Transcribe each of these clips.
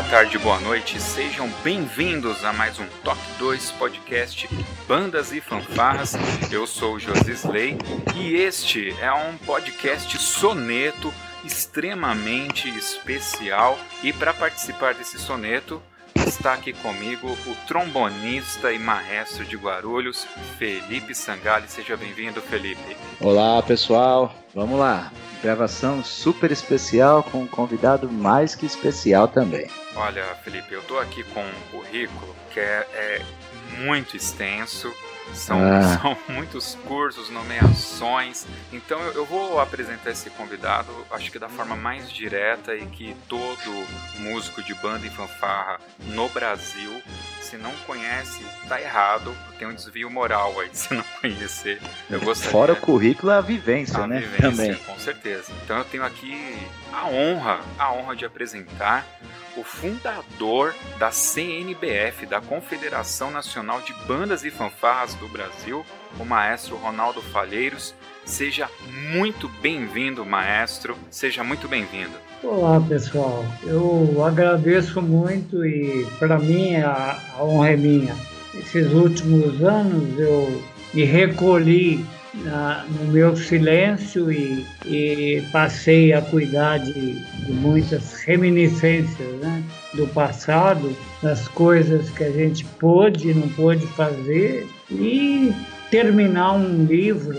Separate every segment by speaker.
Speaker 1: Boa tarde, boa noite, sejam bem-vindos a mais um Toque 2 podcast Bandas e Fanfarras. Eu sou o Josisley e este é um podcast soneto extremamente especial. E para participar desse soneto, está aqui comigo o trombonista e maestro de Guarulhos, Felipe Sangali. Seja bem-vindo, Felipe.
Speaker 2: Olá, pessoal. Vamos lá. Gravação super especial com um convidado mais que especial também.
Speaker 1: Olha, Felipe, eu tô aqui com um currículo que é, é muito extenso. São, ah. são, muitos cursos, nomeações. Então eu, eu, vou apresentar esse convidado, acho que da forma mais direta e que todo músico de banda e fanfarra no Brasil se não conhece, tá errado. Tem um desvio moral aí se não conhecer.
Speaker 2: Eu gostaria... Fora o currículo, a vivência, a né?
Speaker 1: Vivência, Também. Com certeza. Então eu tenho aqui a honra, a honra de apresentar o fundador da CNBF, da Confederação Nacional de Bandas e Fanfarras do Brasil, o maestro Ronaldo Falheiros. Seja muito bem-vindo, maestro. Seja muito bem-vindo.
Speaker 3: Olá, pessoal. Eu agradeço muito e para mim a, honra é minha. Esses últimos anos eu me recolhi na, no meu silêncio e, e, passei a cuidar de, de muitas reminiscências né, do passado, das coisas que a gente pôde e não pôde fazer e terminar um livro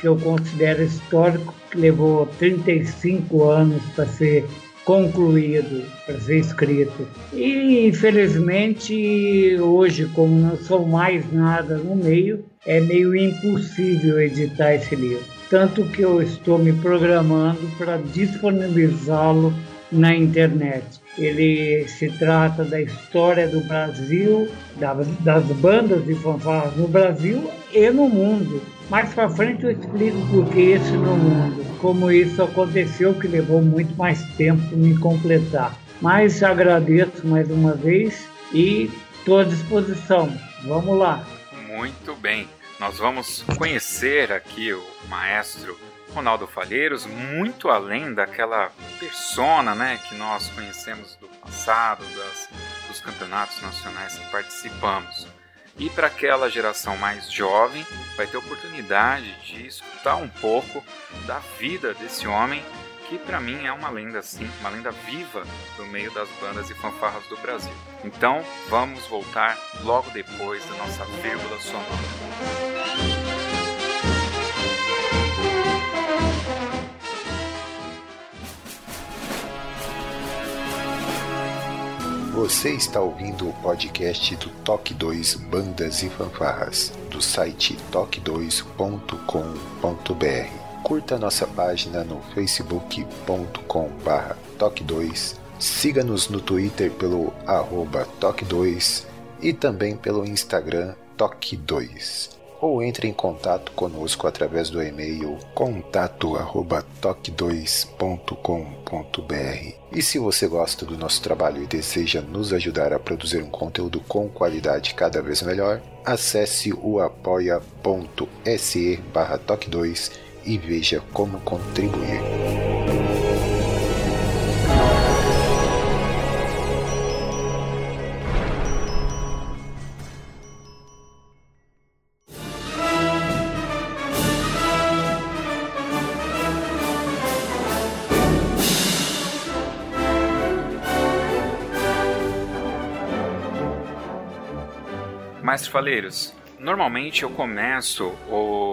Speaker 3: que eu considero histórico, que levou 35 anos para ser concluído, para ser escrito. E infelizmente hoje, como não sou mais nada no meio, é meio impossível editar esse livro. Tanto que eu estou me programando para disponibilizá-lo na internet. Ele se trata da história do Brasil, das bandas de fanfarras no Brasil e no mundo. Mais para frente eu explico por que esse no mundo, como isso aconteceu, que levou muito mais tempo para me completar. Mas agradeço mais uma vez e estou à disposição. Vamos lá.
Speaker 1: Muito bem. Nós vamos conhecer aqui o maestro Ronaldo Falheiros, muito além daquela persona né, que nós conhecemos do passado, das, dos campeonatos nacionais que participamos. E para aquela geração mais jovem, vai ter oportunidade de escutar um pouco da vida desse homem que para mim é uma lenda sim, uma lenda viva do meio das bandas e fanfarras do Brasil. Então, vamos voltar logo depois da nossa vírgula sonora.
Speaker 4: Você está ouvindo o podcast do Toque 2 Bandas e Fanfarras, do site toque2.com.br. Curta nossa página no facebook.com.br toque2, siga-nos no Twitter pelo arroba toque2 e também pelo Instagram toque2 ou entre em contato conosco através do e-mail contato@toque2.com.br. E se você gosta do nosso trabalho e deseja nos ajudar a produzir um conteúdo com qualidade cada vez melhor, acesse o apoia.se/toque2 e veja como contribuir.
Speaker 1: Mestre Faleiros, normalmente eu começo o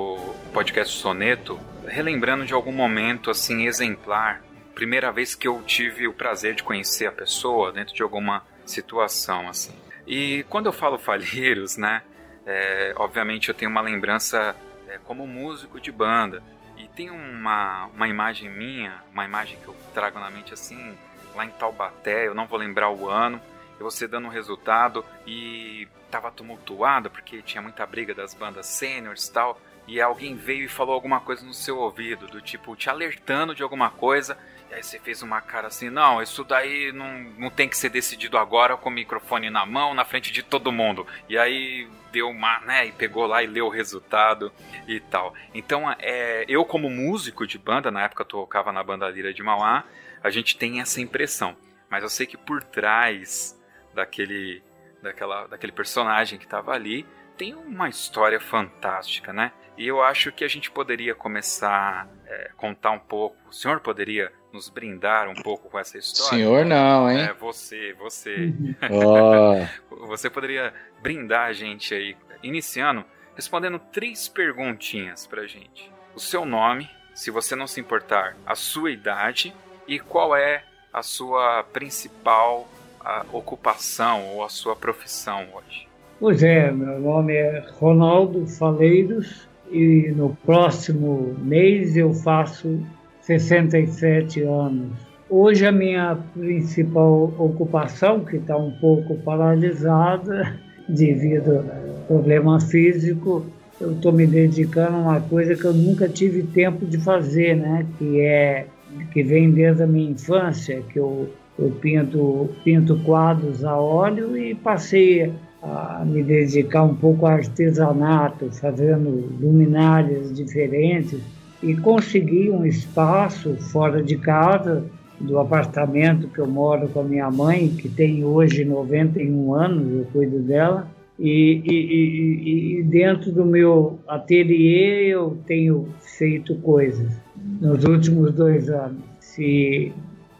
Speaker 1: podcast Soneto relembrando de algum momento assim exemplar, primeira vez que eu tive o prazer de conhecer a pessoa dentro de alguma situação assim. E quando eu falo Falheiros, né, é, obviamente eu tenho uma lembrança é, como músico de banda e tem uma, uma imagem minha, uma imagem que eu trago na mente assim, lá em Taubaté, eu não vou lembrar o ano, e você dando um resultado e tava tumultuado porque tinha muita briga das bandas sêniores e tal, e alguém veio e falou alguma coisa no seu ouvido, do tipo te alertando de alguma coisa, e aí você fez uma cara assim: não, isso daí não, não tem que ser decidido agora com o microfone na mão, na frente de todo mundo. E aí deu uma, né, e pegou lá e leu o resultado e tal. Então, é, eu como músico de banda, na época eu tocava na banda Lira de Mauá, a gente tem essa impressão. Mas eu sei que por trás daquele, daquela, daquele personagem que estava ali, tem uma história fantástica, né? E eu acho que a gente poderia começar a é, contar um pouco. O senhor poderia nos brindar um pouco com essa história?
Speaker 2: Senhor não, hein?
Speaker 1: É, você, você.
Speaker 2: Oh.
Speaker 1: você poderia brindar a gente aí, iniciando, respondendo três perguntinhas pra gente. O seu nome, se você não se importar, a sua idade e qual é a sua principal a ocupação ou a sua profissão hoje?
Speaker 3: Pois é, meu nome é Ronaldo Faleiros e no próximo mês eu faço 67 anos. Hoje a minha principal ocupação, que está um pouco paralisada devido a problema físico, eu estou me dedicando a uma coisa que eu nunca tive tempo de fazer, né? Que é que vem desde a minha infância, que eu, eu pinto, pinto quadros a óleo e passei a me dedicar um pouco ao artesanato, fazendo luminárias diferentes e consegui um espaço fora de casa, do apartamento que eu moro com a minha mãe, que tem hoje 91 anos, eu cuido dela, e, e, e, e dentro do meu ateliê eu tenho feito coisas nos últimos dois anos. Se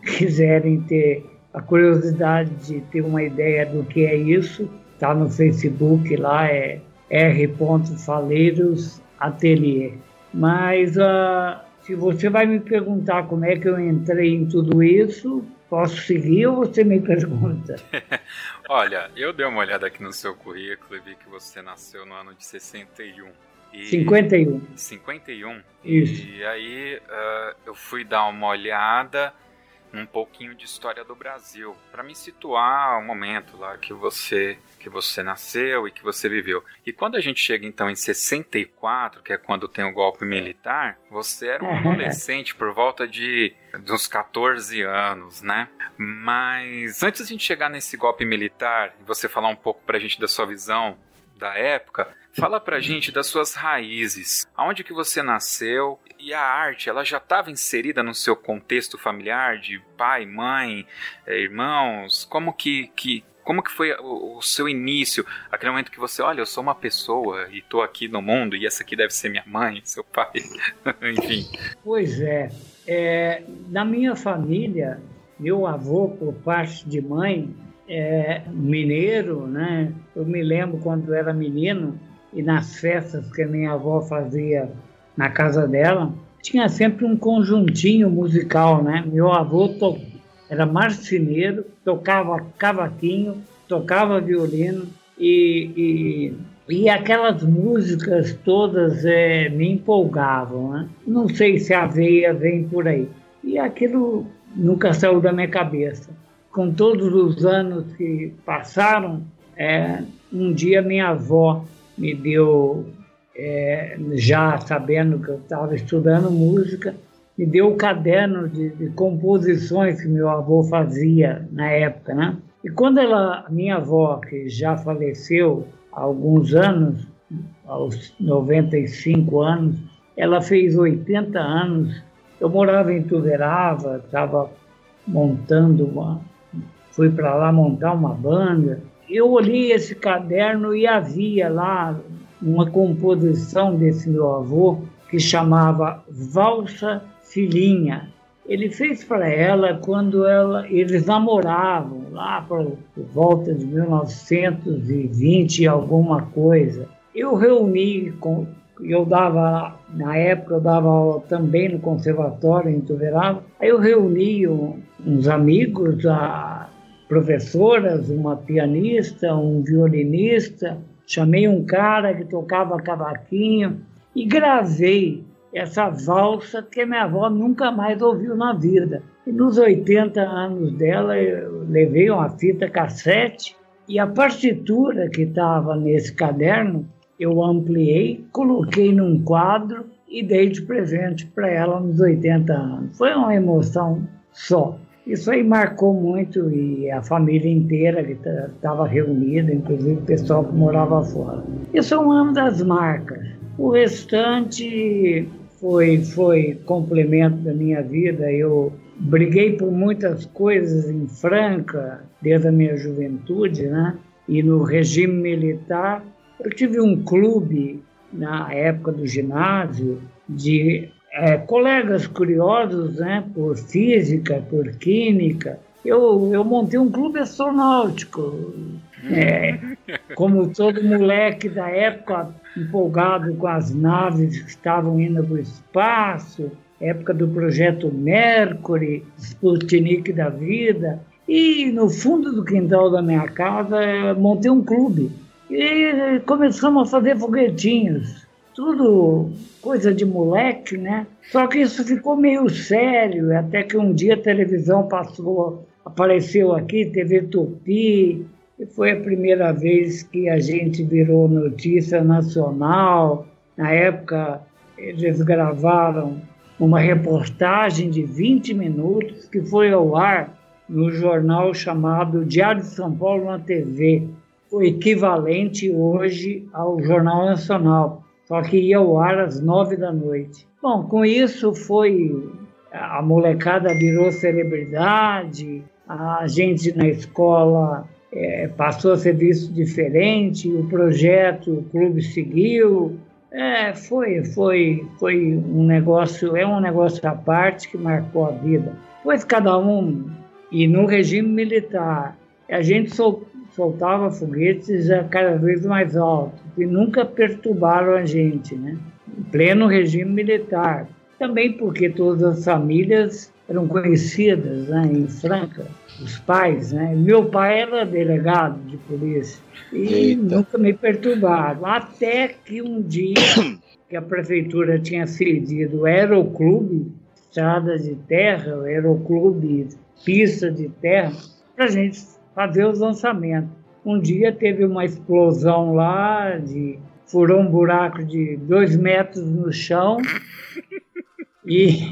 Speaker 3: quiserem ter a curiosidade de ter uma ideia do que é isso, está no Facebook lá, é R. Faleiros Ateliê. Mas uh, se você vai me perguntar como é que eu entrei em tudo isso, posso seguir ou você me pergunta?
Speaker 1: Olha, eu dei uma olhada aqui no seu currículo e vi que você nasceu no ano de 61.
Speaker 3: E 51.
Speaker 1: 51?
Speaker 3: Isso.
Speaker 1: E aí uh, eu fui dar uma olhada um pouquinho de história do Brasil, para me situar o momento lá que você que você nasceu e que você viveu. E quando a gente chega então em 64, que é quando tem o golpe militar, você era um adolescente por volta de dos 14 anos, né? Mas antes de a gente chegar nesse golpe militar e você falar um pouco pra gente da sua visão da época, fala pra gente das suas raízes. Aonde que você nasceu e a arte, ela já estava inserida no seu contexto familiar de pai, mãe, eh, irmãos? Como que, que como que foi o, seu início? Aquele momento que você, olha, eu sou uma pessoa e estou aqui no mundo e essa aqui deve ser minha mãe, seu pai, enfim.
Speaker 3: Pois é, é, na minha família, meu avô, por parte de mãe, é mineiro, né? Eu me lembro quando era menino e nas festas que a minha avó fazia na casa dela, tinha sempre um conjuntinho musical, né? Meu avô to... era marceneiro, tocava cavaquinho, tocava violino e, e, e aquelas músicas todas é, me empolgavam, né? Não sei se a veia vem por aí. E aquilo nunca saiu da minha cabeça. Com todos os anos que passaram, é, um dia minha avó me deu, é, já sabendo que eu estava estudando música, me deu o caderno de, de, composições que meu avô fazia na época, né? E quando ela, minha avó, que já faleceu há alguns anos, aos 95 anos, ela fez 80 anos. Eu morava em Tuverava, estava montando uma, fui para lá montar uma banda eu olhei esse caderno e havia lá uma composição desse meu avô que chamava Valsa Filhinha. Ele fez para ela quando ela, eles namoravam, lá por, volta de 1920 e alguma coisa. Eu reuni, com, eu dava, na época eu dava aula também no conservatório em Tuverava, aí eu reuni um, uns amigos, a, professoras, uma pianista, um violinista, chamei um cara que tocava cavaquinho e gravei essa valsa que minha avó nunca mais ouviu na vida. E nos 80 anos dela, eu levei uma fita cassete e a partitura que estava nesse caderno, eu ampliei, coloquei num quadro e dei de presente para ela nos 80 anos. Foi uma emoção só. Isso aí marcou muito e a família inteira estava reunida, inclusive o pessoal que morava fora. Isso é uma das marcas. O restante foi, foi complemento da minha vida. Eu briguei por muitas coisas em Franca, desde a minha juventude, né? E no regime militar, eu tive um clube na época do ginásio de é, colegas curiosos, né, por física, por química. Eu, eu montei um clube astronáutico. É, como todo moleque da época, empolgado com as naves que estavam indo para o espaço, época do projeto Mercury, Sputnik da vida. E no fundo do quintal da minha casa, montei um clube. E começamos a fazer foguetinhos tudo coisa de moleque, né? Só que isso ficou meio sério, até que um dia a televisão passou, apareceu aqui, TV Tupi, e foi a primeira vez que a gente virou notícia nacional. Na época, eles gravaram uma reportagem de 20 minutos que foi ao ar no jornal chamado Diário de São Paulo na TV, o equivalente hoje ao Jornal Nacional só que ia ao ar às nove da noite. Bom, com isso foi. A molecada virou celebridade, a gente na escola é, passou a ser visto diferente, o projeto, o clube seguiu. É, foi, foi, foi um negócio, é um negócio à parte que marcou a vida. Pois cada um, e no regime militar, a gente sol, soltava foguetes cada vez mais altos e nunca perturbaram a gente, né? Em pleno regime militar. Também porque todas as famílias eram conhecidas né, em Franca, os pais, né? Meu pai era delegado de polícia e Eita. nunca me perturbaram. Até que um dia que a prefeitura tinha cedido o aeroclube, estrada de terra, o aeroclube, pista de terra, para a gente fazer os lançamentos. Um dia teve uma explosão lá, de, furou um buraco de dois metros no chão e,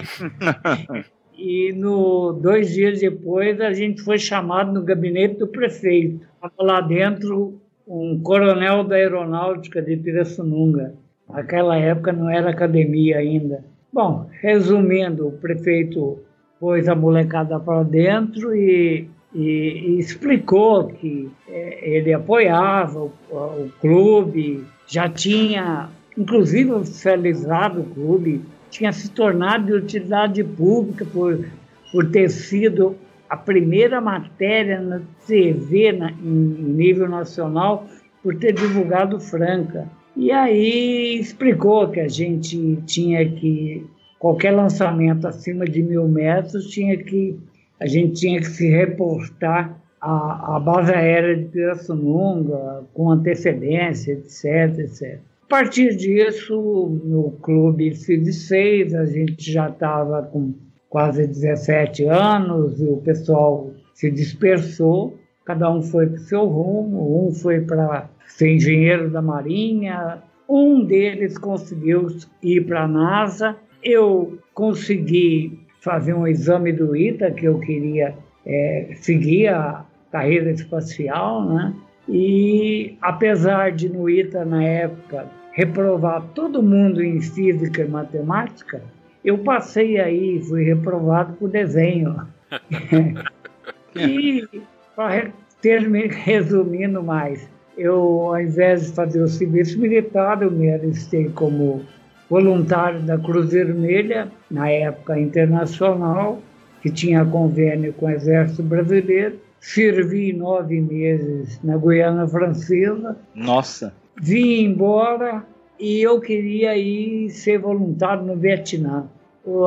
Speaker 3: e no, dois dias depois a gente foi chamado no gabinete do prefeito. Estava lá dentro um coronel da aeronáutica de Pirassununga. Naquela época não era academia ainda. Bom, resumindo, o prefeito pôs a molecada para dentro e e, explicou que é, ele apoiava o, o, clube, já tinha, inclusive, oficializado o clube, tinha se tornado de utilidade pública por, por ter sido a primeira matéria na TV na, em nível nacional por ter divulgado Franca. E aí explicou que a gente tinha que, qualquer lançamento acima de mil metros tinha que a gente tinha que se reportar à, à base aérea de Pirassununga com antecedência, etc, etc. A partir disso, no clube se desfez, a gente já estava com quase 17 anos, e o pessoal se dispersou, cada um foi para o seu rumo, um foi para ser engenheiro da Marinha, um deles conseguiu ir para a NASA, eu consegui fazer um exame do ITA, que eu queria é, seguir a carreira espacial, né? E apesar de no ITA, na época, reprovar todo mundo em física e matemática, eu passei aí, fui reprovado por desenho. e, para resumindo mais, eu, ao invés de fazer o serviço militar, eu me alistei como voluntário da Cruz Vermelha, na época internacional, que tinha convênio com o Exército Brasileiro. Servi nove meses na Guiana Francesa.
Speaker 2: Nossa!
Speaker 3: Vim embora e eu queria ir ser voluntário no Vietnã.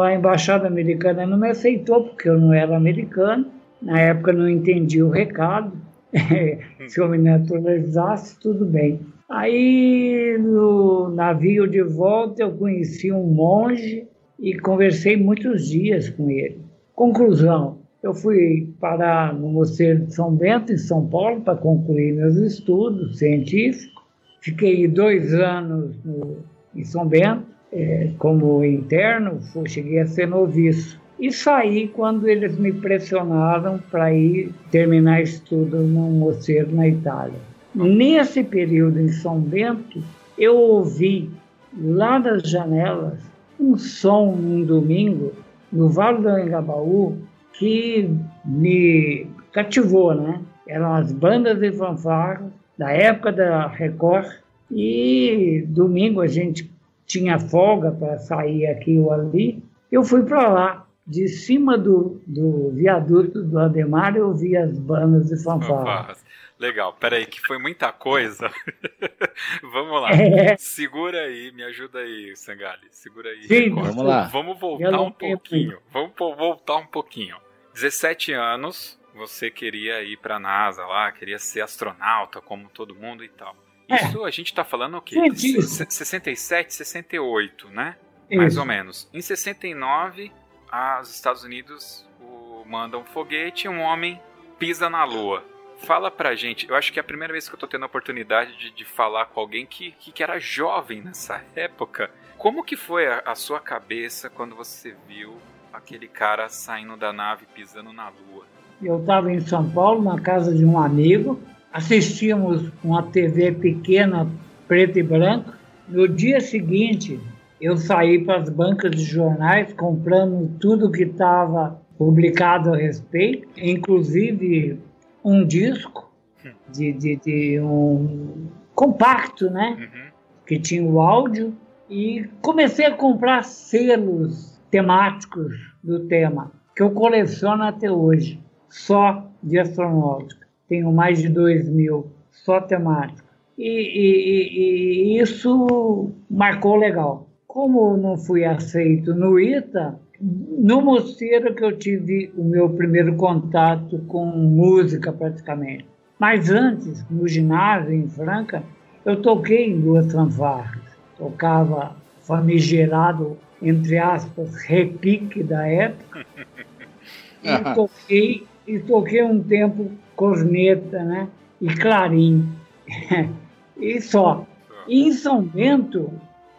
Speaker 3: A embaixada americana não me aceitou porque eu não era americano. Na época não entendi o recado. Se eu me naturalizasse, tudo bem. Aí no navio de volta eu conheci um monge e conversei muitos dias com ele. Conclusão, eu fui parar no Mosteiro de São Bento, em São Paulo, para concluir meus estudos científicos. Fiquei dois anos no, em São Bento, é, como interno, fui, cheguei a ser noviço. E saí quando eles me pressionaram para ir terminar estudo no mosteiro na Itália. Nesse período em São Bento, eu ouvi lá das janelas um som num domingo no Vale do Engabaú que me cativou, né? Eram as bandas de fanfarra da época da Record e domingo a gente tinha folga para sair aqui ou ali. Eu fui para lá de cima do, do viaduto do Ademar eu vi as bandas de fanfarra.
Speaker 1: Legal, peraí, que foi muita coisa. vamos lá. É. Segura aí, me ajuda aí, Sangali. Segura aí.
Speaker 2: Sim, vamos lá.
Speaker 1: Vamos voltar um pouquinho. Vamos voltar um pouquinho. 17 anos, você queria ir para a NASA lá, queria ser astronauta como todo mundo e tal. É. Isso a gente está falando o quê? Sim, 67, 68, né? Isso. Mais ou menos. Em 69, os Estados Unidos mandam um foguete e um homem pisa na Lua. Fala pra gente, eu acho que é a primeira vez que eu tô tendo a oportunidade de, de falar com alguém que, que, que, era jovem nessa época. Como que foi a, a sua cabeça quando você viu aquele cara saindo da nave pisando na Lua?
Speaker 3: Eu estava em São Paulo, na casa de um amigo, assistíamos uma TV pequena, preto e branco. No dia seguinte, eu saí para as bancas de jornais comprando tudo que estava publicado a respeito, inclusive um disco de, de, de um compacto, né? Uhum. Que tinha o áudio e comecei a comprar selos temáticos do tema, que eu coleciono até hoje, só de astronáutica. Tenho mais de dois mil, só temático. E, e, e, isso marcou legal como não fui aceito no ITA, no mosteiro que eu tive o meu primeiro contato com música praticamente. Mas antes, no ginásio em Franca, eu toquei em duas fanfarras. Tocava famigerado, entre aspas, repique da época. e toquei, e toquei um tempo corneta, né? E clarim. e só. E em São Bento,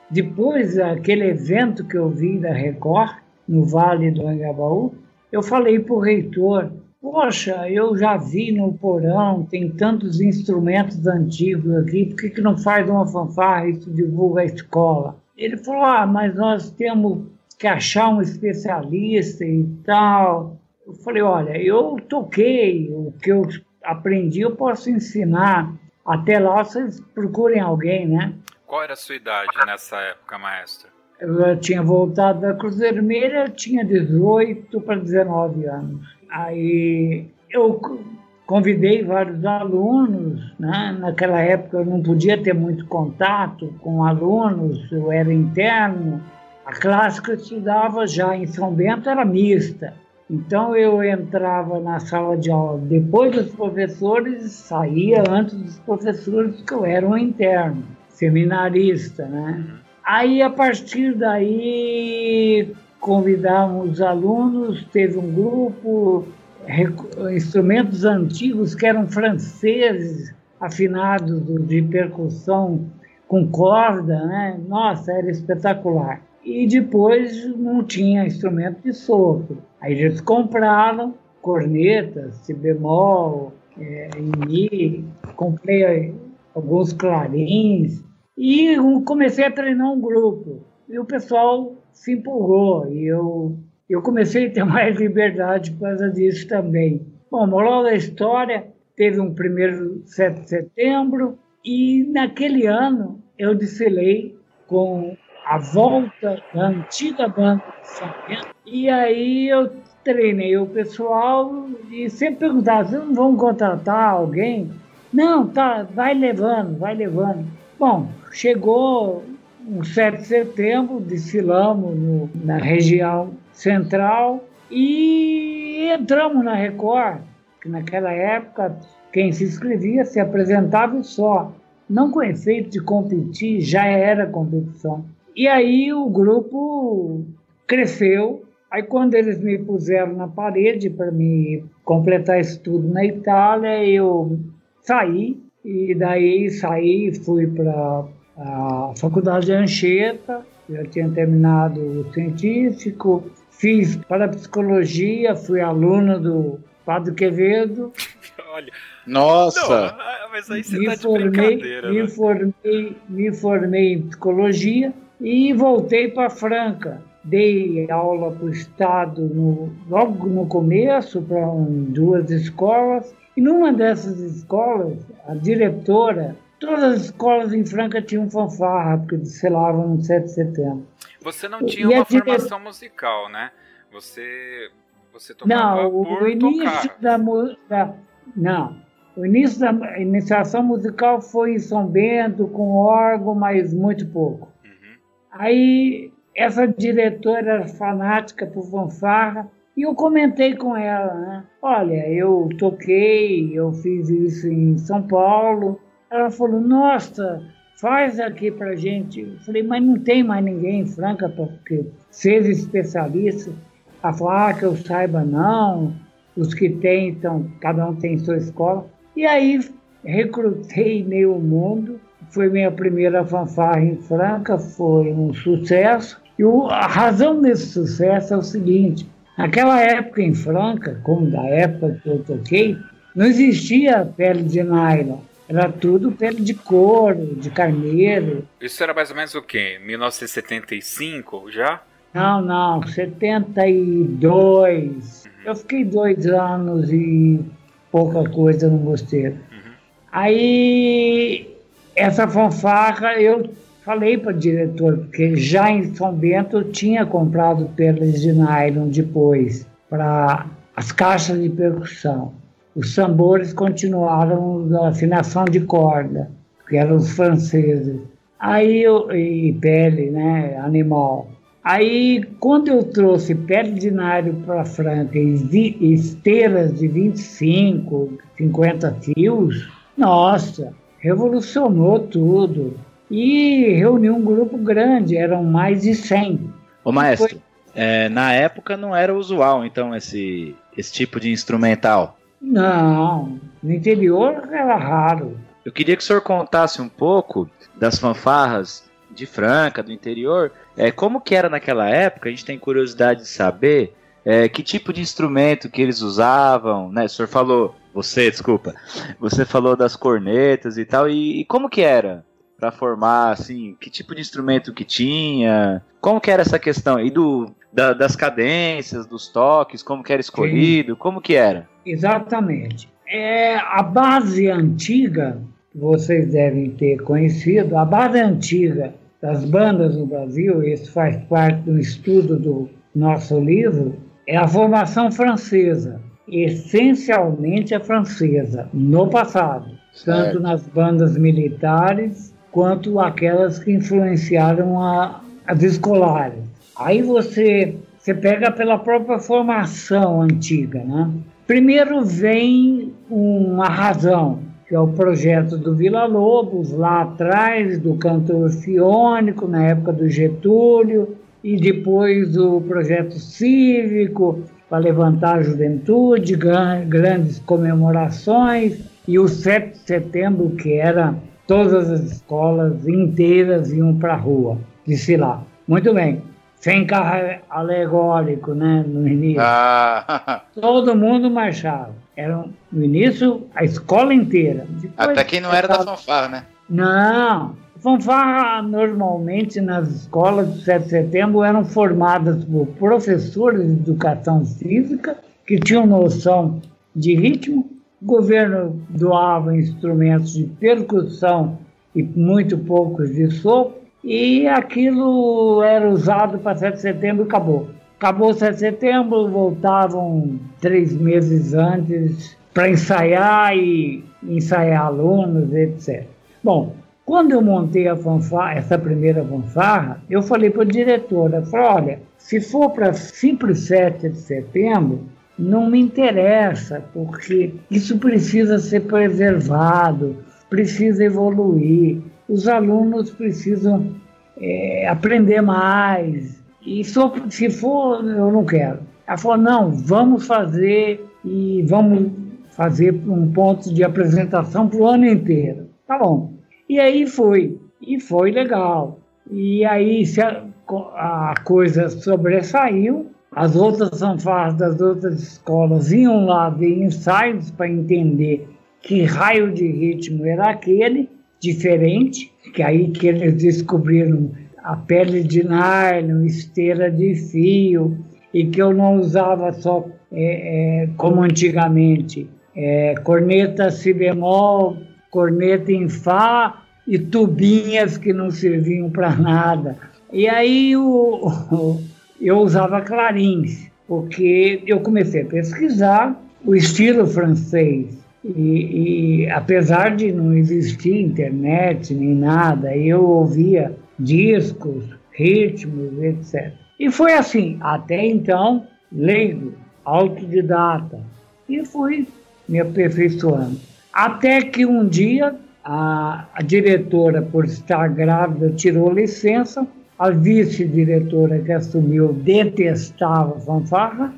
Speaker 3: depois daquele evento que eu vi da Record, no Vale do Angabaú, eu falei para o reitor, poxa, eu já vi no porão, tem tantos instrumentos antigos aqui, por que, que não faz uma fanfarra isso divulga a escola? Ele falou, ah, mas nós temos que achar um especialista e tal. Eu falei, olha, eu toquei, o que eu aprendi eu posso ensinar. Até lá vocês procurem alguém, né?
Speaker 1: Qual era a sua idade nessa época, maestro?
Speaker 3: Eu tinha voltado da Cruz Vermelha, tinha 18 para 19 anos. Aí eu convidei vários alunos, né? naquela época eu não podia ter muito contato com alunos, eu era interno. A classe que eu estudava já em São Bento era mista. Então eu entrava na sala de aula depois dos professores e saía antes dos professores, porque eu era um interno seminarista, né? Aí, a partir daí, convidamos os alunos, teve um grupo, instrumentos antigos que eram franceses, afinados de percussão com corda, né? Nossa, era espetacular. E depois não tinha instrumento de sopro. Aí eles compraram cornetas, si bemol, é, mi, comprei alguns clarins, e comecei a treinar um grupo. E o pessoal se empolgou. E eu, eu comecei a ter mais liberdade por causa disso também. Bom, moral da história, teve um primeiro 7 de setembro. E naquele ano eu desfilei com a volta da antiga banda de São Bento. E aí eu treinei o pessoal e sempre perguntava, vocês não vão contratar alguém? Não, tá, vai levando, vai levando. Bom, chegou um 7 de setembro, desfilamos no, na região central e entramos na Record, que naquela época quem se inscrevia se apresentava e só. não com efeito de competir, já era competição. E aí o grupo cresceu. Aí quando eles me puseram na parede para me completar estudo na Itália, eu saí e daí saí, fui para a faculdade de Anchieta, já tinha terminado o científico, fiz parapsicologia, fui aluno do Padre Quevedo.
Speaker 1: Olha.
Speaker 2: Nossa! Não,
Speaker 1: ah, mas aí você me tá formei,
Speaker 3: me,
Speaker 1: né?
Speaker 3: formei, me formei em psicologia e voltei para Franca. Dei aula para o Estado no, logo no começo, para um, duas escolas. E numa dessas escolas, a diretora, todas as escolas em Franca tinham fanfarra, porque desfilavam no 7 de setembro.
Speaker 1: Você não tinha e uma formação dire... musical, né? Você, você tocava
Speaker 3: não,
Speaker 1: por
Speaker 3: o início da, da, Não, o início da iniciação musical foi em São Bento, com órgão, mas muito pouco. Uhum. Aí, essa diretora era fanática por fanfarra, e eu comentei com ela, né? Olha, eu toquei, eu fiz isso em São Paulo. Ela falou, nossa, faz aqui pra gente. Eu falei, mas não tem mais ninguém em Franca, porque seja especialista. Ela falou, ah, que eu saiba não, os que tem, então, cada um tem sua escola. E aí recrutei meio mundo, foi minha primeira fanfarra em Franca, foi um sucesso. E a razão desse sucesso é o seguinte: naquela época em Franca, como da época que eu toquei, não existia pele de nylon. Era tudo pele de couro, de carneiro.
Speaker 1: Isso era mais ou menos o quê? 1975 já?
Speaker 3: Não, não, 72. Uhum. Eu fiquei dois anos e pouca coisa no mosteiro. Uhum. Aí, essa fanfarra, eu falei para o diretor, porque já em São Bento eu tinha comprado pelas de nylon depois, para as caixas de percussão. Os tambores continuaram da afinação de corda, que eram os franceses. Aí eu, e pele, né, animal. Aí, quando eu trouxe pele de nário para Franca e esteiras de 25, 50 fios, nossa, revolucionou tudo. E reuniu um grupo grande, eram mais de 100.
Speaker 2: Ô maestro, Foi... é, na época não era usual, então, esse, esse tipo de instrumental?
Speaker 3: Não, no interior era raro.
Speaker 2: Eu queria que o senhor contasse um pouco das fanfarras de Franca, do interior, é, como que era naquela época, a gente tem curiosidade de saber é, que tipo de instrumento que eles usavam, né? O senhor falou, você, desculpa, você falou das cornetas e tal, e, e como que era para formar, assim, que tipo de instrumento que tinha, como que era essa questão, e do, da, das cadências, dos toques, como que era escolhido, Sim. como que era?
Speaker 3: Exatamente. É, a base antiga vocês devem ter conhecido, a base antiga das bandas no Brasil, isso faz parte do estudo do nosso livro, é a formação francesa, essencialmente a francesa, no passado, certo. tanto nas bandas militares quanto aquelas que influenciaram a, as escolares. Aí você, você pega pela própria formação antiga, né? Primeiro vem uma razão, que é o projeto do Vila Lobos, lá atrás, do cantor Fiônico, na época do Getúlio, e depois o projeto cívico para levantar a juventude, grandes comemorações, e o 7 de setembro, que era todas as escolas inteiras iam para a rua, disse lá. Muito bem, sem carro alegórico, né, no início. Ah. Todo mundo marchava. Era, no início, a escola inteira.
Speaker 2: Depois, Até quem não era da fanfarra, né?
Speaker 3: Não. Fanfarra, normalmente, nas escolas do 7 de setembro, eram formadas por professores de educação física, que tinham noção de ritmo. O governo doava instrumentos de percussão e muito poucos de sopro e aquilo era usado para 7 de setembro e acabou. Acabou 7 de setembro, voltavam três meses antes para ensaiar e ensaiar alunos, etc. Bom, quando eu montei a fanfarra, essa primeira fanfarra, eu falei para a diretora, falei, olha, se for para simples 7 de setembro, não me interessa, porque isso precisa ser preservado, precisa evoluir, os alunos precisam é, aprender mais. E se for, eu não quero. Ela falou, não, vamos fazer e vamos fazer um ponto de apresentação para o ano inteiro. Tá bom. E aí foi. E foi legal. E aí a, a coisa sobressaiu, as outras fanfarras das outras escolas iam lá ver ensaios para entender que raio de ritmo era aquele, diferente, que aí que eles descobriram a pele de nylon, esteira de fio, e que eu não usava só é, é, como antigamente, é, corneta si bemol, corneta em fá e tubinhas que não serviam para nada. E aí o, o, eu usava clarins, porque eu comecei a pesquisar o estilo francês. E, e, apesar de não existir internet nem nada, eu ouvia discos, ritmos, etc. E foi assim, até então, leigo, autodidata, e fui me aperfeiçoando. Até que um dia a, a diretora, por estar grávida, tirou licença a vice-diretora que assumiu detestava fanfarra.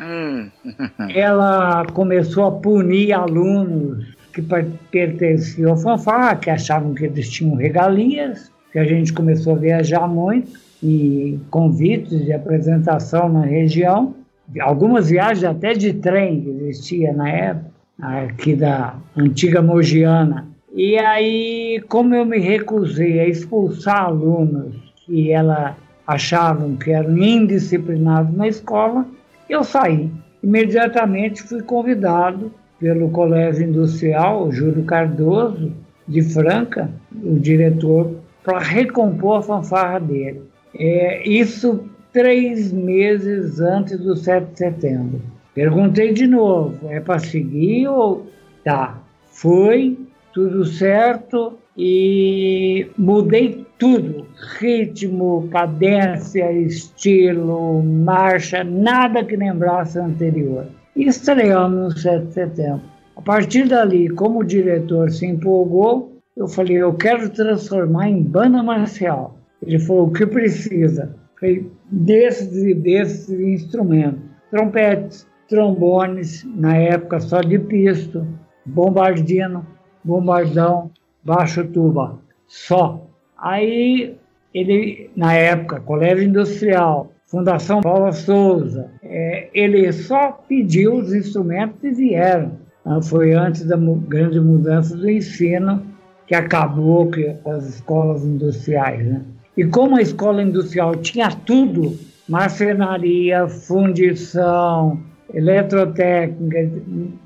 Speaker 3: Hum. Ela começou a punir alunos que pertenciam à fanfarra, que achavam que eles tinham regalias, que a gente começou a viajar muito, e convites de apresentação na região. Algumas viagens até de trem que existia na época, aqui da antiga Mogiana. E aí, como eu me recusei a expulsar alunos que ela achavam que eram indisciplinados na escola, eu saí. Imediatamente fui convidado pelo Colégio Industrial, Júlio Cardoso, de Franca, o diretor, para recompor a fanfarra dele. É, isso três meses antes do 7 de setembro. Perguntei de novo, é para seguir ou tá? Foi, tudo certo e mudei tudo: ritmo, cadência, estilo, marcha, nada que lembrasse anterior. E estreamos no 7 de setembro. A partir dali, como o diretor se empolgou, eu falei: eu quero transformar em banda marcial. Ele falou: o que precisa? Falei, desses e desses instrumentos: trompetes, trombones, na época só de pisto, bombardino, bombardão, baixo tuba, só. Aí ele, na época, Colégio Industrial, Fundação Paula Souza, é, ele só pediu os instrumentos e vieram. Ah, foi antes da grande mudança do ensino que acabou com as escolas industriais. Né? E como a escola industrial tinha tudo, marcenaria, fundição, eletrotécnica,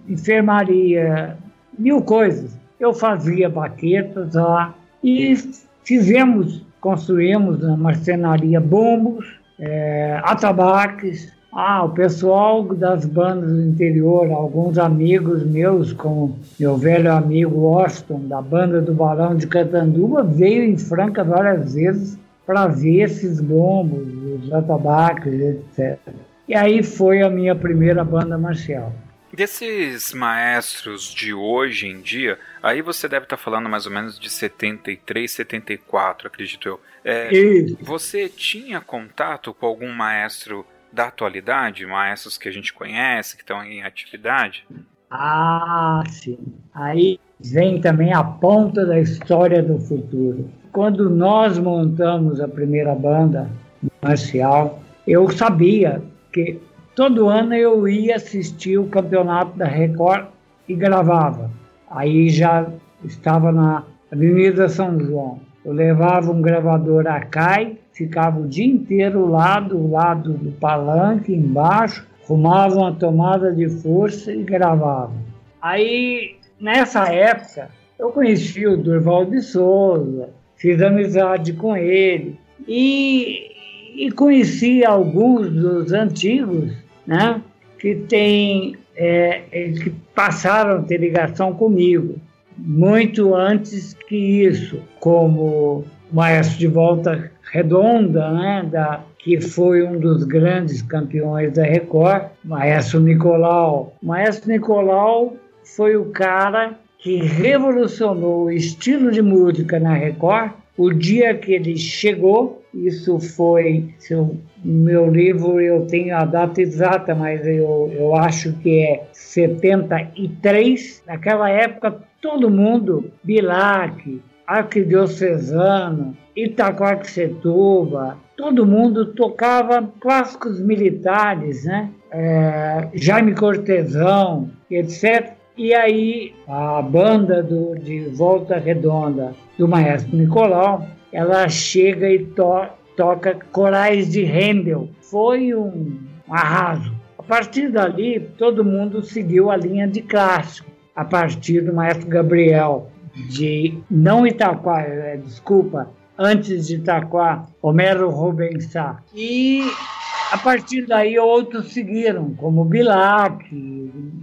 Speaker 3: enfermaria, mil coisas. Eu fazia baquetas lá e Fizemos, construímos na marcenaria bombos, é, atabaques. Ah, o pessoal das bandas do interior, alguns amigos meus, como meu velho amigo Austin, da banda do Barão de Catanduva, veio em Franca várias vezes para ver esses bombos, os atabaques, etc. E aí foi a minha primeira banda marcial.
Speaker 1: Desses maestros de hoje em dia, aí você deve estar falando mais ou menos de 73, 74, acredito eu. É, você tinha contato com algum maestro da atualidade, maestros que a gente conhece, que estão em atividade?
Speaker 3: Ah, sim. Aí vem também a ponta da história do futuro. Quando nós montamos a primeira banda marcial, eu sabia que todo ano eu ia assistir o campeonato da Record e gravava. Aí já estava na Avenida São João. Eu levava um gravador a cai, ficava o dia inteiro lá do lado do palanque, embaixo, arrumava uma tomada de força e gravava. Aí, nessa época, eu conheci o Durval de Souza, fiz amizade com ele e e conheci alguns dos antigos, né, que tem, é, é, que passaram a ter ligação comigo, muito antes que isso, como maestro de volta redonda, né, da, que foi um dos grandes campeões da Record, maestro Nicolau. Maestro Nicolau foi o cara que revolucionou o estilo de música na Record. O dia que ele chegou, isso foi, no meu livro eu tenho a data exata, mas eu, eu acho que é 73. Naquela época, todo mundo, Bilac, Arquidiocesano, Itacoaxetuba, todo mundo tocava clássicos militares, né? É, Jaime Cortesão, etc. E aí a banda do, de Volta Redonda do maestro Nicolau, ela chega e to, toca corais de Handel. Foi um, arraso. A partir dali, todo mundo seguiu a linha de clássico, a partir do maestro Gabriel, de não Itaquá, é, desculpa, antes de Itaquá, Homero Rubensá. E a partir daí outros seguiram, como Bilac,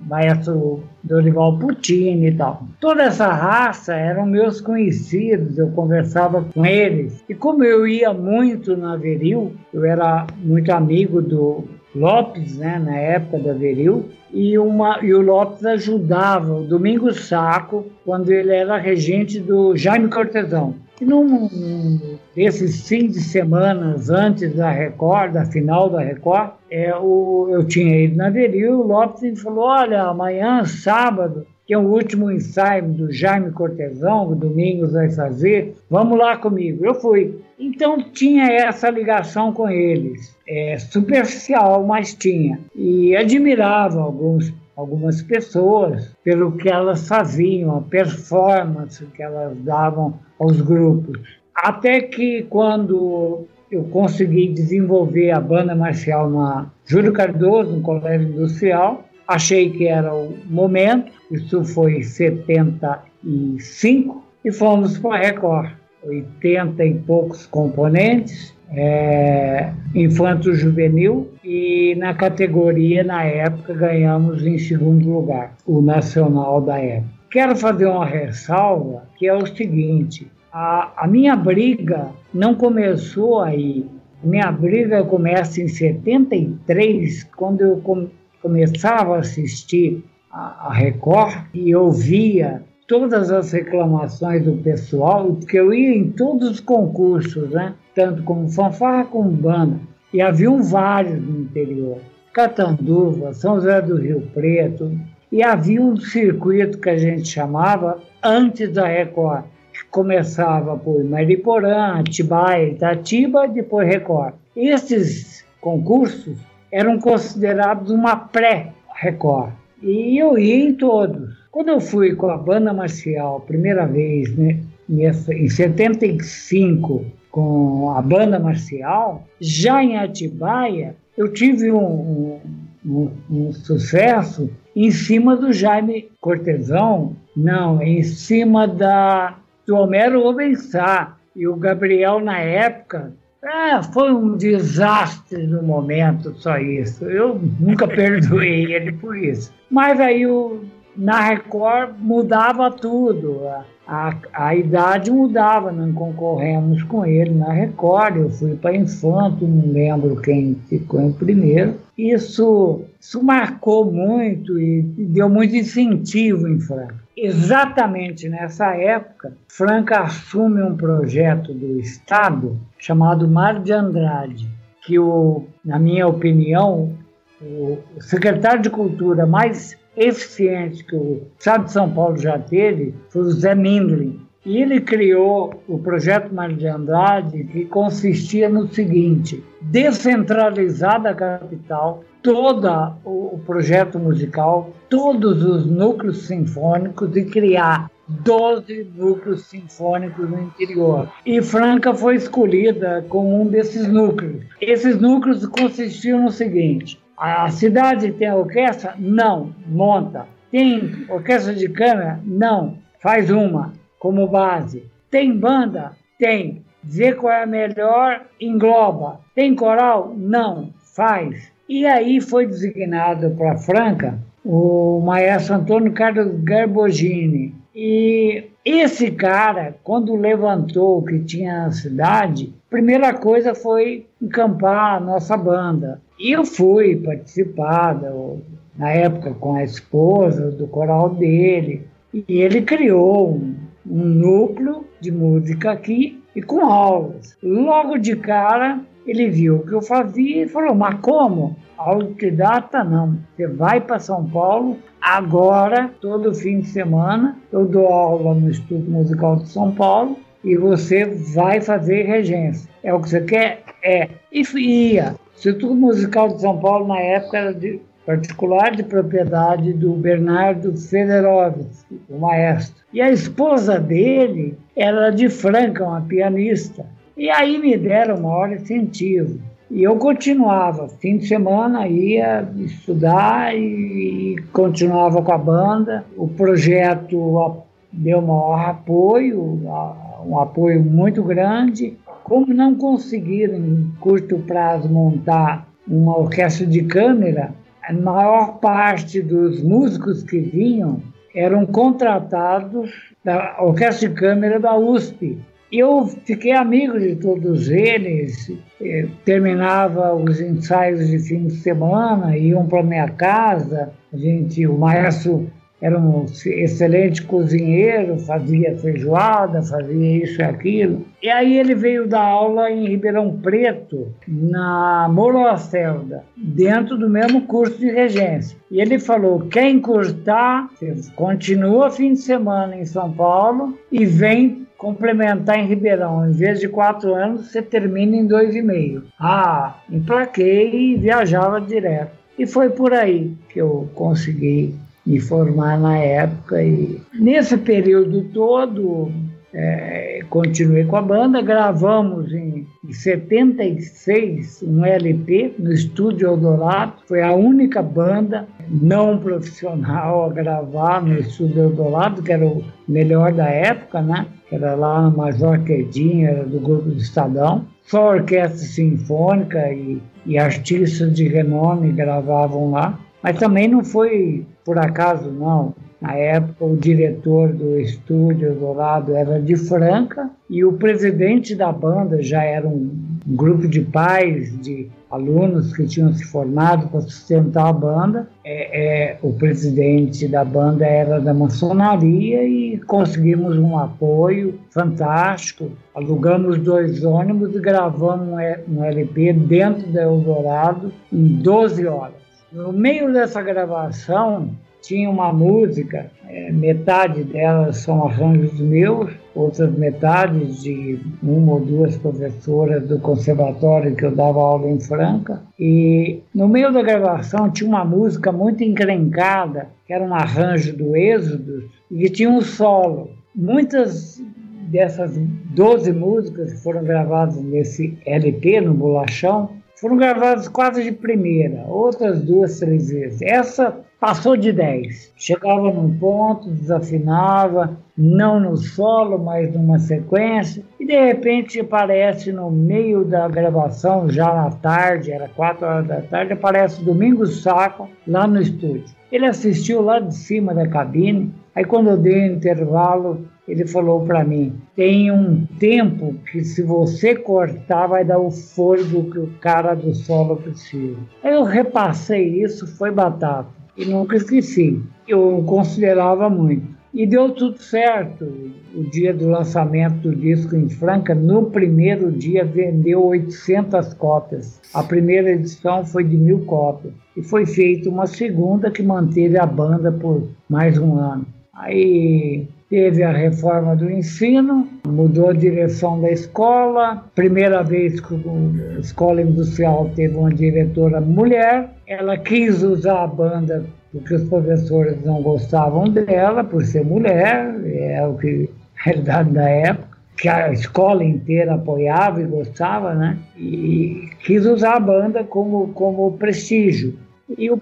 Speaker 3: maestro Dorival Puccini e tal. Toda essa raça eram meus conhecidos, eu conversava com eles. E como eu ia muito na Veril, eu era muito amigo do Lopes, né, na época da Veril, e, uma, e o Lopes ajudava o Domingos Saco quando ele era regente do Jaime Cortesão. E num, desses fins de semana antes da Record, da final da Record, é, o, eu tinha ido na Veril, o Lopes falou, olha, amanhã, sábado, que é o último ensaio do Jaime Cortesão, o Domingos vai fazer, vamos lá comigo. Eu fui. Então tinha essa ligação com eles, é, superficial, mas tinha. E admirava alguns algumas pessoas pelo que elas faziam, a performance que elas davam aos grupos. Até que quando eu consegui desenvolver a banda marcial na Júlio Cardoso, no Colégio Industrial, achei que era o momento, isso foi em 75, e fomos para a Record. 80 e poucos componentes, é, infanto juvenil e na categoria na época ganhamos em segundo lugar o nacional da época. Quero fazer uma ressalva que é o seguinte: a, a minha briga não começou aí. Minha briga começa em 73, quando eu com, começava a assistir a, a Record e eu via todas as reclamações do pessoal, porque eu ia em todos os concursos, né? tanto como fanfarra como banda, e haviam vários no interior. Catanduva, São José do Rio Preto, e havia um circuito que a gente chamava antes da Record, que começava por Mariporã, Atibaia, Itatiba, depois Record. Esses concursos eram considerados uma pré-Record, e eu ia em todos. Quando eu fui com a banda marcial, primeira vez, né, em 75, com a banda marcial, já em Atibaia, eu tive um, um, um, sucesso em cima do Jaime Cortesão, não, em cima da, do Homero Rubensá. E o Gabriel, na época, ah, foi um desastre no momento, só isso. Eu nunca perdoei ele por isso. Mas aí o na Record mudava tudo. A, a, a, idade mudava, não concorremos com ele na Record. Eu fui para Infanto, não lembro quem ficou em primeiro. Isso, isso marcou muito e, deu muito incentivo em Franca. Exatamente nessa época, Franca assume um projeto do Estado chamado Mar de Andrade, que, o, na minha opinião, o secretário de Cultura mais eficiente que o Estado de São Paulo já teve foi o Zé Mindlin. E ele criou o projeto Mário de Andrade, que consistia no seguinte: descentralizar da capital todo o projeto musical, todos os núcleos sinfônicos e criar 12 núcleos sinfônicos no interior. E Franca foi escolhida como um desses núcleos. Esses núcleos consistiam no seguinte: a cidade tem orquestra? Não, monta. Tem orquestra de câmara? Não, faz uma como base. Tem banda? Tem. Dizer qual é a melhor, engloba. Tem coral? Não, faz. E aí foi designado para Franca o maestro Antônio Carlos Garbogini. E esse cara, quando levantou o que tinha na cidade, primeira coisa foi encampar a nossa banda. E eu fui participar, na época, com a esposa, do coral dele. E ele criou um, um núcleo de música aqui e com aulas. Logo de cara, ele viu o que eu fazia e falou: Mas como? Autodidata não. Você vai para São Paulo agora, todo fim de semana. Eu dou aula no Instituto Musical de São Paulo e você vai fazer regência. É o que você quer? É. E ia. O Instituto Musical de São Paulo, na época, era de particular de propriedade do Bernardo Federovski, o maestro. E a esposa dele era de Franca, uma pianista. E aí me deram o maior incentivo. E eu continuava, fim de semana ia estudar e, e continuava com a banda. O projeto deu maior apoio, um apoio muito grande. Como não conseguiram em curto prazo montar uma orquestra de câmera, a maior parte dos músicos que vinham eram contratados da orquestra de câmera da USP. Eu fiquei amigo de todos eles, eh, terminava os ensaios de fim de semana, iam para minha casa, a gente, o maestro era um excelente cozinheiro, fazia feijoada, fazia isso e aquilo. E aí ele veio dar aula em Ribeirão Preto, na Moro Lacerda, dentro do mesmo curso de regência. E ele falou: quer encurtar, você continua fim de semana em São Paulo e vem complementar em Ribeirão. Em vez de quatro anos, você termina em dois e meio. Ah, emplaquei e viajava direto. E foi por aí que eu consegui me formar na época. E nesse período todo, é, continuei com a banda, gravamos em, em 76 um LP no Estúdio Eldorado, foi a única banda não profissional a gravar no Estúdio Eldorado, que era o melhor da época, né? Era lá na Major Quedinha, era do Grupo do Estadão. Só orquestra sinfônica e, e artistas de renome gravavam lá. Mas também não foi por acaso, não. Na época, o diretor do estúdio do lado era de Franca e o presidente da banda já era um, grupo de pais, de alunos que tinham se formado para sustentar a banda. É, é, o presidente da banda era da maçonaria e conseguimos um apoio fantástico. Alugamos dois ônibus e gravamos um LP dentro da Eldorado em 12 horas. No meio dessa gravação, tinha uma música, é, metade delas são arranjos meus, outras metades de uma ou duas professoras do conservatório que eu dava aula em Franca. E no meio da gravação tinha uma música muito encrencada, que era um arranjo do Êxodo, e que tinha um solo. Muitas dessas 12 músicas que foram gravadas nesse LP, no Bolachão, foram gravadas quase de primeira, outras duas, três vezes. Essa passou de 10. Chegava num ponto, desafinava, não no solo, mas numa sequência, e de repente aparece no meio da gravação, já na tarde, era 4 horas da tarde, aparece Domingos Saco lá no estúdio. Ele assistiu lá de cima da cabine, aí quando eu dei o intervalo, ele falou para mim: tem um tempo que se você cortar vai dar o fôlego que o cara do solo precisa. Eu repassei isso, foi batata e nunca esqueci. Eu considerava muito. E deu tudo certo. O dia do lançamento do disco em Franca, no primeiro dia vendeu 800 cópias. A primeira edição foi de mil cópias. E foi feita uma segunda que manteve a banda por mais um ano. Aí teve a reforma do ensino, mudou a direção da escola. Primeira vez que a escola industrial teve uma diretora mulher. Ela quis usar a banda porque os professores não gostavam dela por ser mulher, é o que a realidade da época que a escola inteira apoiava e gostava, né? E quis usar a banda como, como prestígio. E, o,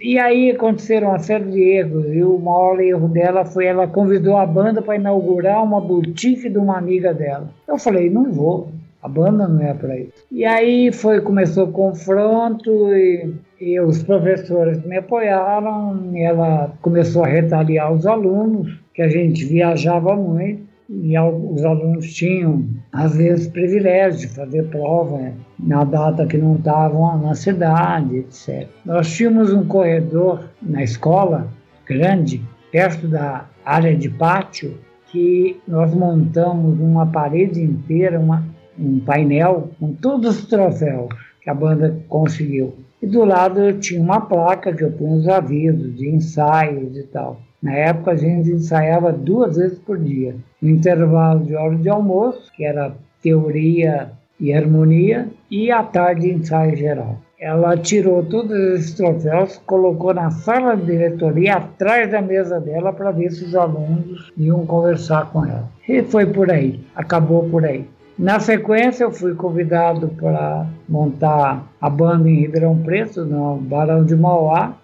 Speaker 3: e aí aconteceram uma série de erros, e o maior erro dela foi ela convidou a banda para inaugurar uma boutique de uma amiga dela. Eu falei, não vou, a banda não é para isso. E aí foi, começou o confronto e, e os professores me apoiaram, ela começou a retaliar os alunos, que a gente viajava muito e os alunos tinham, às vezes, privilégio de fazer prova na data que não estavam na cidade, etc. Nós tínhamos um corredor na escola, grande, perto da área de pátio, que nós montamos uma parede inteira, uma, um painel com todos os troféus que a banda conseguiu. E do lado tinha uma placa que eu punha os avisos de ensaios e tal. Na época a gente ensaiava duas vezes por dia, no intervalo de hora de almoço, que era teoria e harmonia, e à tarde ensaio geral. Ela tirou todos esses troféus, colocou na sala de diretoria atrás da mesa dela para ver se os alunos iam conversar com ela. E foi por aí, acabou por aí. Na sequência, eu fui convidado para montar a banda em Ribeirão Preto, no Barão de Mauá,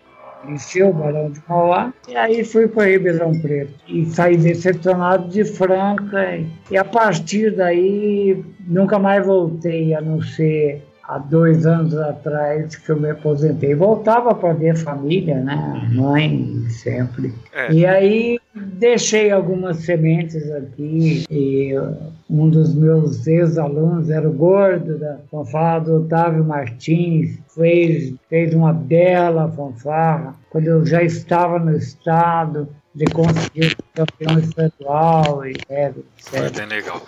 Speaker 3: encheu o Barão de Mauá, e aí fui para Ribeirão Preto. E saí decepcionado de Franca, e a partir daí nunca mais voltei, a não ser há dois anos atrás que eu me aposentei. Voltava para ver família, né? Mãe sempre. É. E aí deixei algumas sementes aqui e um dos meus ex-alunos era o gordo da fanfarra do Otávio Martins, fez, fez uma bela fanfarra quando eu já estava no estado de conseguir campeão estadual e
Speaker 1: é, Foi bem legal.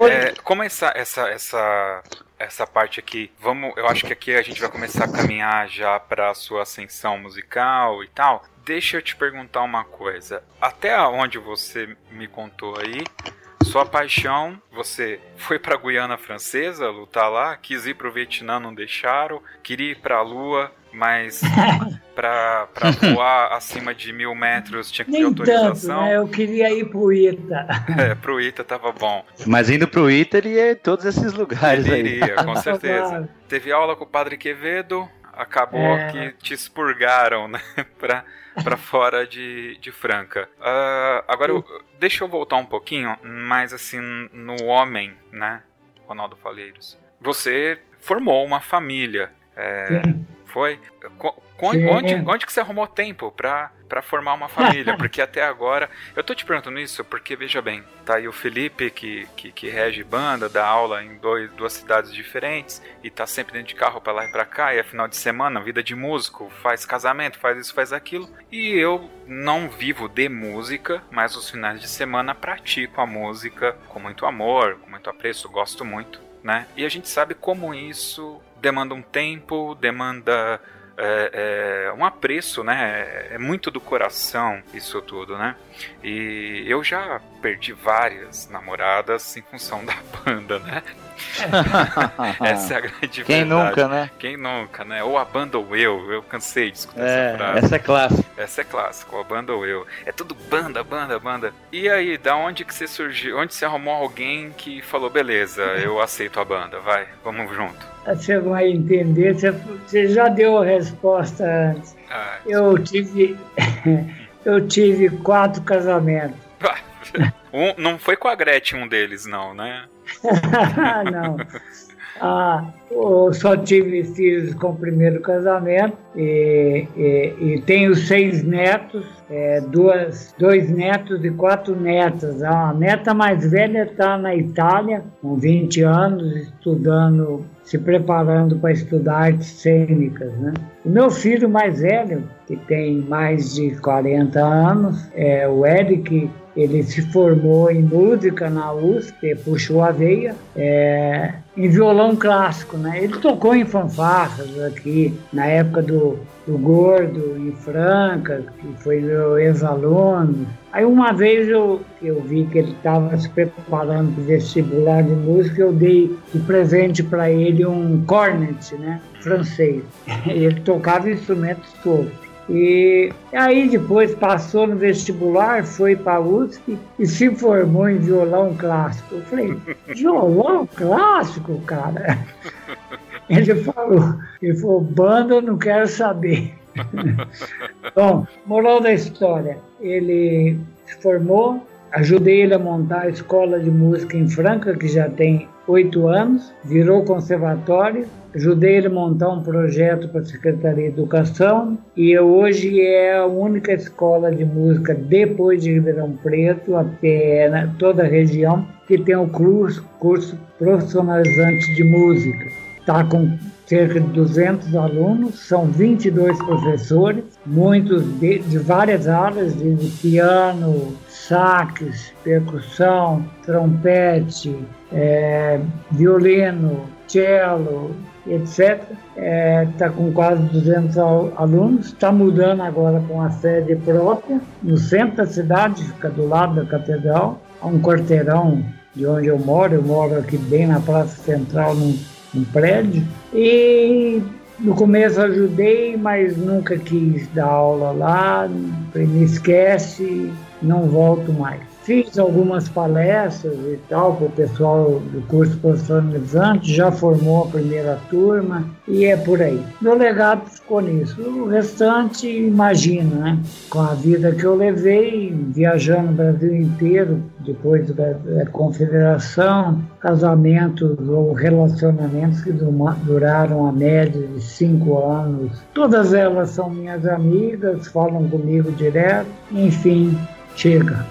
Speaker 1: É, como essa, essa, essa essa parte aqui. Vamos, eu acho que aqui a gente vai começar a caminhar já para a sua ascensão musical e tal. Deixa eu te perguntar uma coisa. Até onde você me contou aí, sua paixão, você foi para Guiana Francesa lutar lá, quis ir para o Vietnã, não deixaram, queria ir para a Lua, mas para voar acima de mil metros tinha que ter autorização. Tanto,
Speaker 3: né? Eu queria ir pro Ita.
Speaker 1: É, pro Ita tava bom.
Speaker 2: Mas indo pro Ita ele ia em todos esses lugares
Speaker 1: ele aí. Iria, com certeza. Teve aula com o Padre Quevedo, acabou é. que te expurgaram, né, pra, pra fora de, de Franca. Uh, agora, eu, deixa eu voltar um pouquinho, mas assim, no homem, né, Ronaldo Faleiros. Você formou uma família. É, foi? Onde, onde, onde que você arrumou tempo pra, pra formar uma família? Porque até agora. Eu tô te perguntando isso porque, veja bem, tá aí o Felipe, que, que, que rege banda, dá aula em dois, duas cidades diferentes e tá sempre dentro de carro pra lá e pra cá, e é final de semana, vida de músico, faz casamento, faz isso, faz aquilo. E eu não vivo de música, mas os finais de semana pratico a música com muito amor, com muito apreço, gosto muito. Né? E a gente sabe como isso demanda um tempo, demanda é, é, um apreço, né? É muito do coração isso tudo, né? E eu já perdi várias namoradas em função da banda, né? essa é a grande
Speaker 2: Quem
Speaker 1: verdade.
Speaker 2: nunca, né?
Speaker 1: Quem nunca, né? Ou a banda ou eu. Eu cansei de escutar
Speaker 2: é,
Speaker 1: essa frase.
Speaker 2: Essa é clássica.
Speaker 1: Essa é clássica, ou a banda ou eu. É tudo banda, banda, banda. E aí, da onde que você surgiu? Onde você arrumou alguém que falou, beleza, eu aceito a banda, vai, vamos junto?
Speaker 3: Você vai entender, você já deu a resposta antes. Ah, eu tive. eu tive quatro casamentos.
Speaker 1: um, não foi com a Gretchen um deles, não, né?
Speaker 3: não. Ah, eu só tive filhos com o primeiro casamento e, e, e tenho seis netos, é, duas, dois netos e quatro netas. A neta mais velha está na Itália, com 20 anos, estudando, se preparando para estudar artes cênicas. Né? O meu filho mais velho, que tem mais de 40 anos, é o Eric, ele se formou em música na USP, puxou a veia, é, em violão clássico, né? Ele tocou em fanfarras aqui, na época do, do Gordo, em Franca, que foi meu ex-aluno. Aí uma vez eu, eu vi que ele estava se preparando para o vestibular de música, eu dei de presente para ele um cornet, né? Francês. Ele tocava instrumentos todos. E aí depois passou no vestibular, foi para a USP e se formou em violão clássico. Eu falei, violão clássico, cara? Ele falou, ele falou, banda não quero saber. Bom, moral da história, ele se formou, ajudei ele a montar a escola de música em Franca, que já tem oito anos, virou conservatório, ajudei ele a montar um projeto para a Secretaria de Educação e hoje é a única escola de música depois de Ribeirão Preto, até na toda a região, que tem o curso, curso profissionalizante de música. está com cerca de 200 alunos, são 22 professores, muitos de, de várias áreas, de piano, sax, percussão, trompete, é, violino, cello, etc. Está é, tá com quase 200 alunos, está mudando agora com a sede própria, no centro da cidade, fica do lado da catedral, há um quarteirão de onde eu moro, eu moro aqui bem na Praça Central, num, num prédio, e no começo ajudei, mas nunca quis dar aula lá, me esquece, não volto mais. Fiz algumas palestras e tal para o pessoal do curso profissionalizante, já formou a primeira turma e é por aí. Meu legado ficou nisso. O restante, imagina, né? Com a vida que eu levei, viajando o Brasil inteiro, depois da, da confederação, casamentos ou relacionamentos que duraram a média de cinco anos. Todas elas são minhas amigas, falam comigo direto, enfim chega.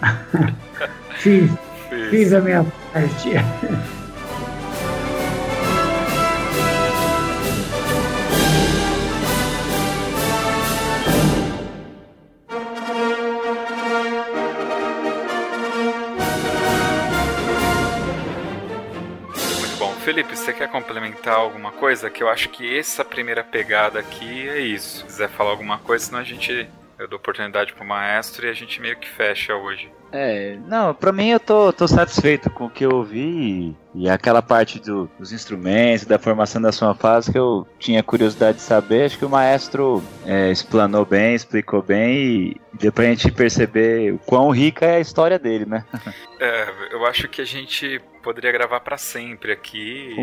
Speaker 3: fiz, fiz a minha parte.
Speaker 1: Felipe, você quer complementar alguma coisa? Que eu acho que essa primeira pegada aqui é isso. Se quiser falar alguma coisa, senão a gente eu dou oportunidade pro maestro e a gente meio que fecha hoje.
Speaker 2: É, não, pra mim eu tô, tô satisfeito com o que eu ouvi e, e aquela parte do, dos instrumentos, da formação da sua fase que eu tinha curiosidade de saber. Acho que o maestro é, explanou bem, explicou bem e deu pra gente perceber o quão rica é a história dele, né?
Speaker 1: É, eu acho que a gente poderia gravar para sempre aqui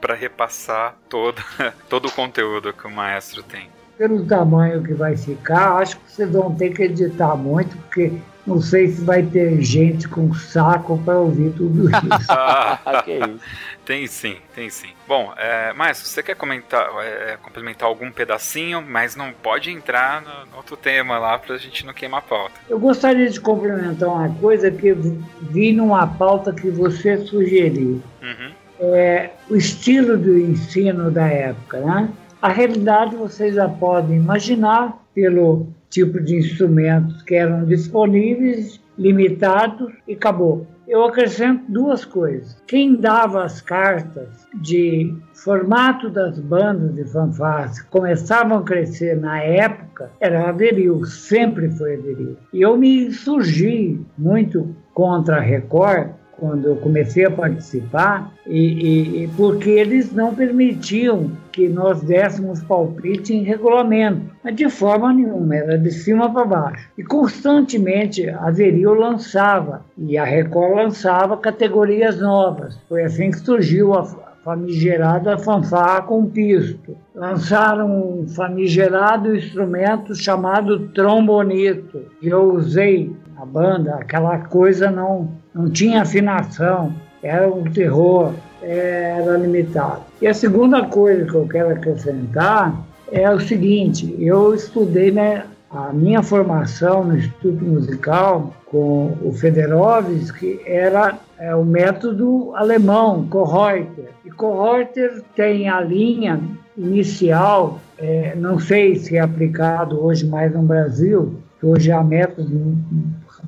Speaker 1: para repassar todo, todo o conteúdo que o maestro tem
Speaker 3: pelo tamanho que vai ficar, acho que vocês vão ter que editar muito, porque não sei se vai ter gente com saco para ouvir tudo isso.
Speaker 1: que isso. Tem sim, tem sim. Bom, é, mas você quer comentar, é, complementar algum pedacinho, mas não pode entrar no, no outro tema lá para a gente não queimar a pauta.
Speaker 3: Eu gostaria de complementar uma coisa que vi numa pauta que você sugeriu. Uhum. É, o estilo do ensino da época, né? A realidade vocês já podem imaginar pelo tipo de instrumentos que eram disponíveis, limitados e acabou. Eu acrescento duas coisas. Quem dava as cartas de formato das bandas de fanfarras começavam a crescer na época era a Veril, sempre foi a Veril. E eu me surgi muito contra a Record quando eu comecei a participar, e, e, porque eles não permitiam que nós dessemos palpite em regulamento, mas de forma nenhuma, era de cima para baixo. E constantemente a Veril lançava, e a Record lançava categorias novas. Foi assim que surgiu a famigerada fanfarra com pisto. Lançaram um famigerado instrumento chamado trombonito, que eu usei na banda, aquela coisa não não tinha afinação, era um terror, era limitado. E a segunda coisa que eu quero acrescentar é o seguinte: eu estudei né, a minha formação no Instituto Musical com o Federovis, que era é, o método alemão, Kohreuter. E Kohreuter tem a linha inicial, é, não sei se é aplicado hoje mais no Brasil, que hoje há métodos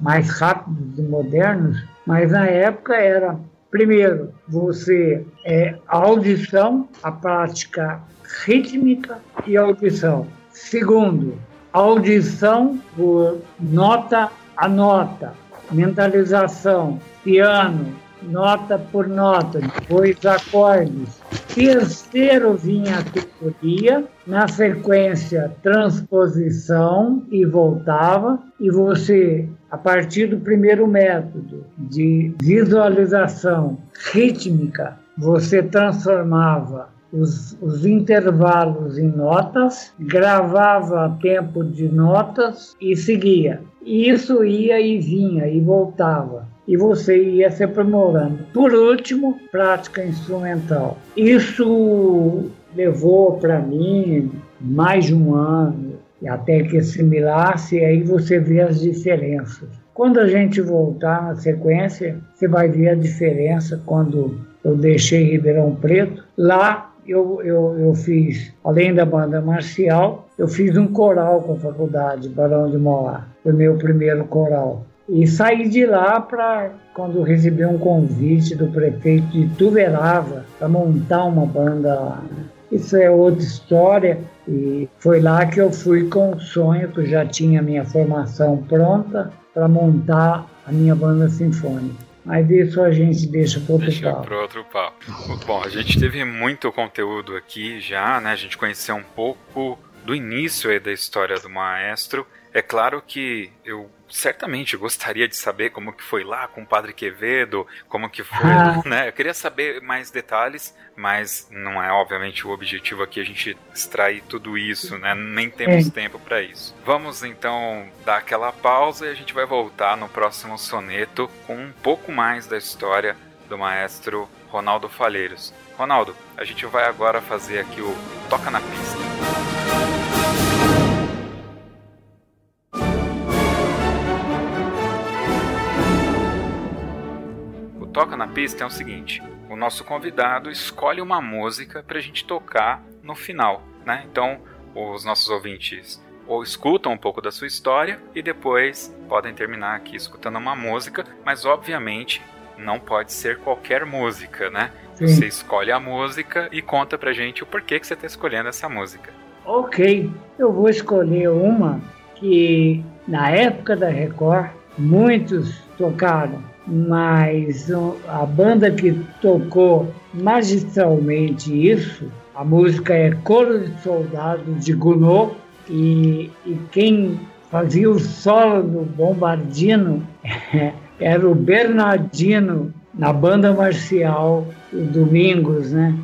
Speaker 3: mais rápidos e modernos, mas na época era, primeiro, você é audição, a prática rítmica e audição. Segundo, audição por nota a nota, mentalização, piano, nota por nota, depois acordes. Terceiro vinha a teoria, na sequência transposição e voltava, e você, a partir do primeiro método de visualização rítmica, você transformava os, os, intervalos em notas, gravava tempo de notas e seguia. Isso ia e vinha e voltava e você ia se aprimorando. Por último, prática instrumental. Isso levou para mim mais de um ano até que assimilasse, e aí você vê as diferenças. Quando a gente voltar na sequência, você vai ver a diferença quando eu deixei Ribeirão Preto. Lá eu, eu, eu fiz, além da banda marcial, eu fiz um coral com a faculdade, Barão de Moá. Foi meu primeiro coral. E saí de lá para quando recebi um convite do prefeito de Tuberava para montar uma banda lá. Isso é outra história e foi lá que eu fui com o sonho que eu já tinha a minha formação pronta para montar a minha banda sinfônica. Mas isso a gente deixa para outro deixa papo.
Speaker 1: Para outro papo. Bom, a gente teve muito conteúdo aqui já, né? A gente conheceu um pouco do início aí da história do maestro. É claro que eu certamente gostaria de saber como que foi lá com o Padre Quevedo, como que foi, ah. né? Eu queria saber mais detalhes, mas não é obviamente o objetivo aqui a gente extrair tudo isso, né? Nem temos é. tempo para isso. Vamos então dar aquela pausa e a gente vai voltar no próximo soneto com um pouco mais da história do maestro Ronaldo Falheiros. Ronaldo, a gente vai agora fazer aqui o Toca na Pista. Toca na Pista é o seguinte: o nosso convidado escolhe uma música para a gente tocar no final, né? Então, os nossos ouvintes ou escutam um pouco da sua história e depois podem terminar aqui escutando uma música, mas obviamente não pode ser qualquer música, né? Sim. Você escolhe a música e conta pra gente o porquê que você está escolhendo essa música.
Speaker 3: Ok, eu vou escolher uma que na época da Record muitos tocaram mas a banda que tocou magistralmente isso, a música é Coro de Soldados de Gounod, e, e quem fazia o solo do Bombardino era o Bernardino, na banda marcial, o Domingos, né?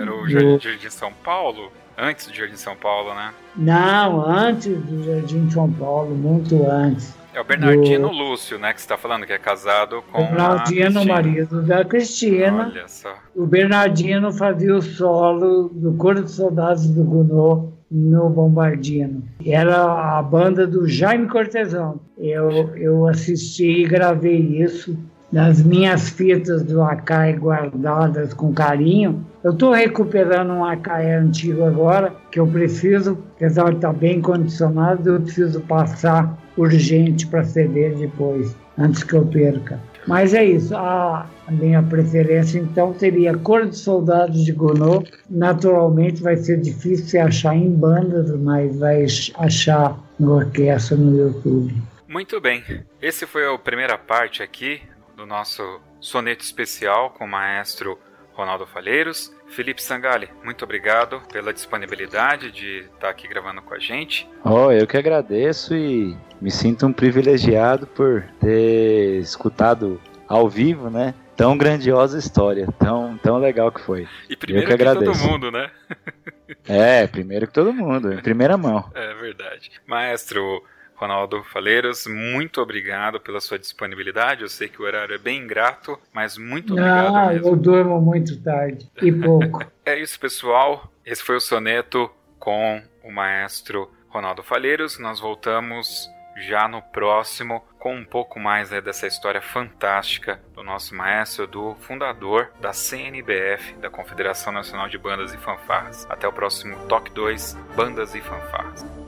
Speaker 1: Era o Jardim de São Paulo? Antes do Jardim São Paulo, né?
Speaker 3: Não, antes do Jardim São Paulo, muito antes.
Speaker 1: É o Bernardino do... Lúcio, né? Que você está falando, que é casado com.
Speaker 3: Bernardino, marido da Cristina. Olha só. O Bernardino fazia o solo do Coro de Soldados do Gounod no Bombardino. Era a banda do Jaime Cortesão. Eu, eu assisti e gravei isso nas minhas fitas do Akai guardadas com carinho. Eu estou recuperando um Akai antigo agora, que eu preciso, apesar de estar bem condicionado, eu preciso passar urgente para ceder depois, antes que eu perca. Mas é isso, a, minha preferência então seria Cor de Soldados de Gounod. Naturalmente vai ser difícil achar em bandas, mas vai achar no orquestra no YouTube.
Speaker 1: Muito bem, esse foi a primeira parte aqui do nosso soneto especial com o maestro Ronaldo Falheiros. Felipe Sangali, muito obrigado pela disponibilidade de estar aqui gravando com a gente.
Speaker 2: Oh, eu que agradeço e me sinto um privilegiado por ter escutado ao vivo, né? Tão grandiosa história, tão, tão legal que foi.
Speaker 1: E primeiro eu que, que agradeço. todo mundo, né?
Speaker 2: é, primeiro que todo mundo, em primeira mão.
Speaker 1: É verdade. Maestro, Ronaldo Faleiros, muito obrigado pela sua disponibilidade. Eu sei que o horário é bem ingrato, mas muito obrigado.
Speaker 3: Ah, eu durmo muito tarde e pouco.
Speaker 1: é isso, pessoal. Esse foi o soneto com o maestro Ronaldo Falheiros. Nós voltamos já no próximo com um pouco mais né, dessa história fantástica do nosso maestro, do fundador da CNBF, da Confederação Nacional de Bandas e Fanfarras. Até o próximo Toque 2, Bandas e Fanfarras.